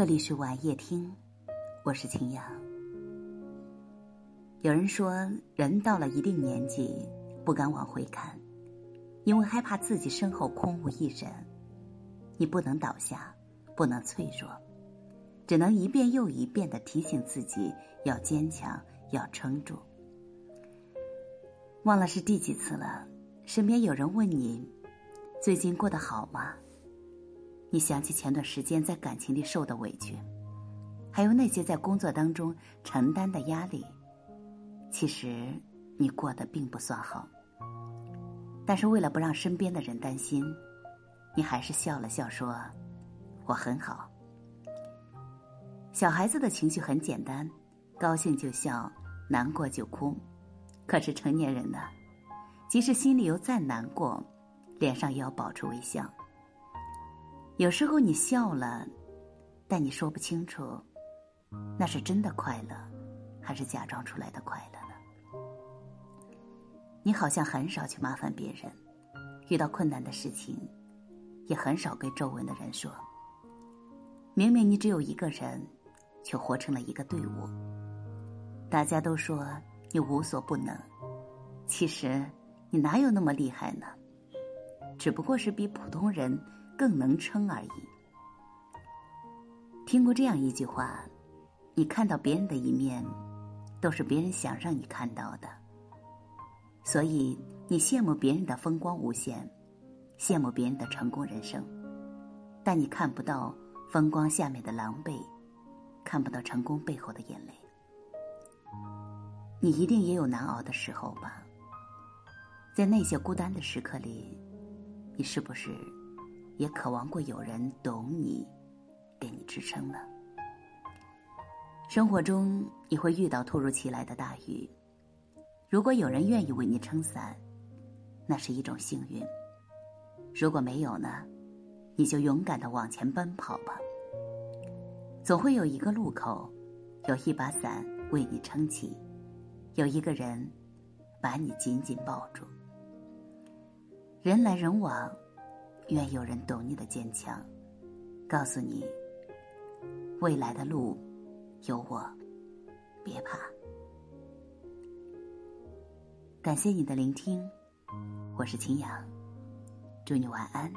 这里是晚夜听，我是晴阳。有人说，人到了一定年纪，不敢往回看，因为害怕自己身后空无一人。你不能倒下，不能脆弱，只能一遍又一遍的提醒自己要坚强，要撑住。忘了是第几次了，身边有人问你，最近过得好吗？你想起前段时间在感情里受的委屈，还有那些在工作当中承担的压力，其实你过得并不算好。但是为了不让身边的人担心，你还是笑了笑说：“我很好。”小孩子的情绪很简单，高兴就笑，难过就哭。可是成年人呢，即使心里有再难过，脸上也要保持微笑。有时候你笑了，但你说不清楚，那是真的快乐，还是假装出来的快乐呢？你好像很少去麻烦别人，遇到困难的事情，也很少跟周围的人说。明明你只有一个人，却活成了一个队伍。大家都说。你无所不能，其实你哪有那么厉害呢？只不过是比普通人更能撑而已。听过这样一句话：你看到别人的一面，都是别人想让你看到的。所以你羡慕别人的风光无限，羡慕别人的成功人生，但你看不到风光下面的狼狈，看不到成功背后的眼泪。你一定也有难熬的时候吧？在那些孤单的时刻里，你是不是也渴望过有人懂你，给你支撑呢？生活中你会遇到突如其来的大雨，如果有人愿意为你撑伞，那是一种幸运；如果没有呢，你就勇敢的往前奔跑吧。总会有一个路口，有一把伞为你撑起。有一个人把你紧紧抱住，人来人往，愿有人懂你的坚强，告诉你未来的路有我，别怕。感谢你的聆听，我是秦阳，祝你晚安。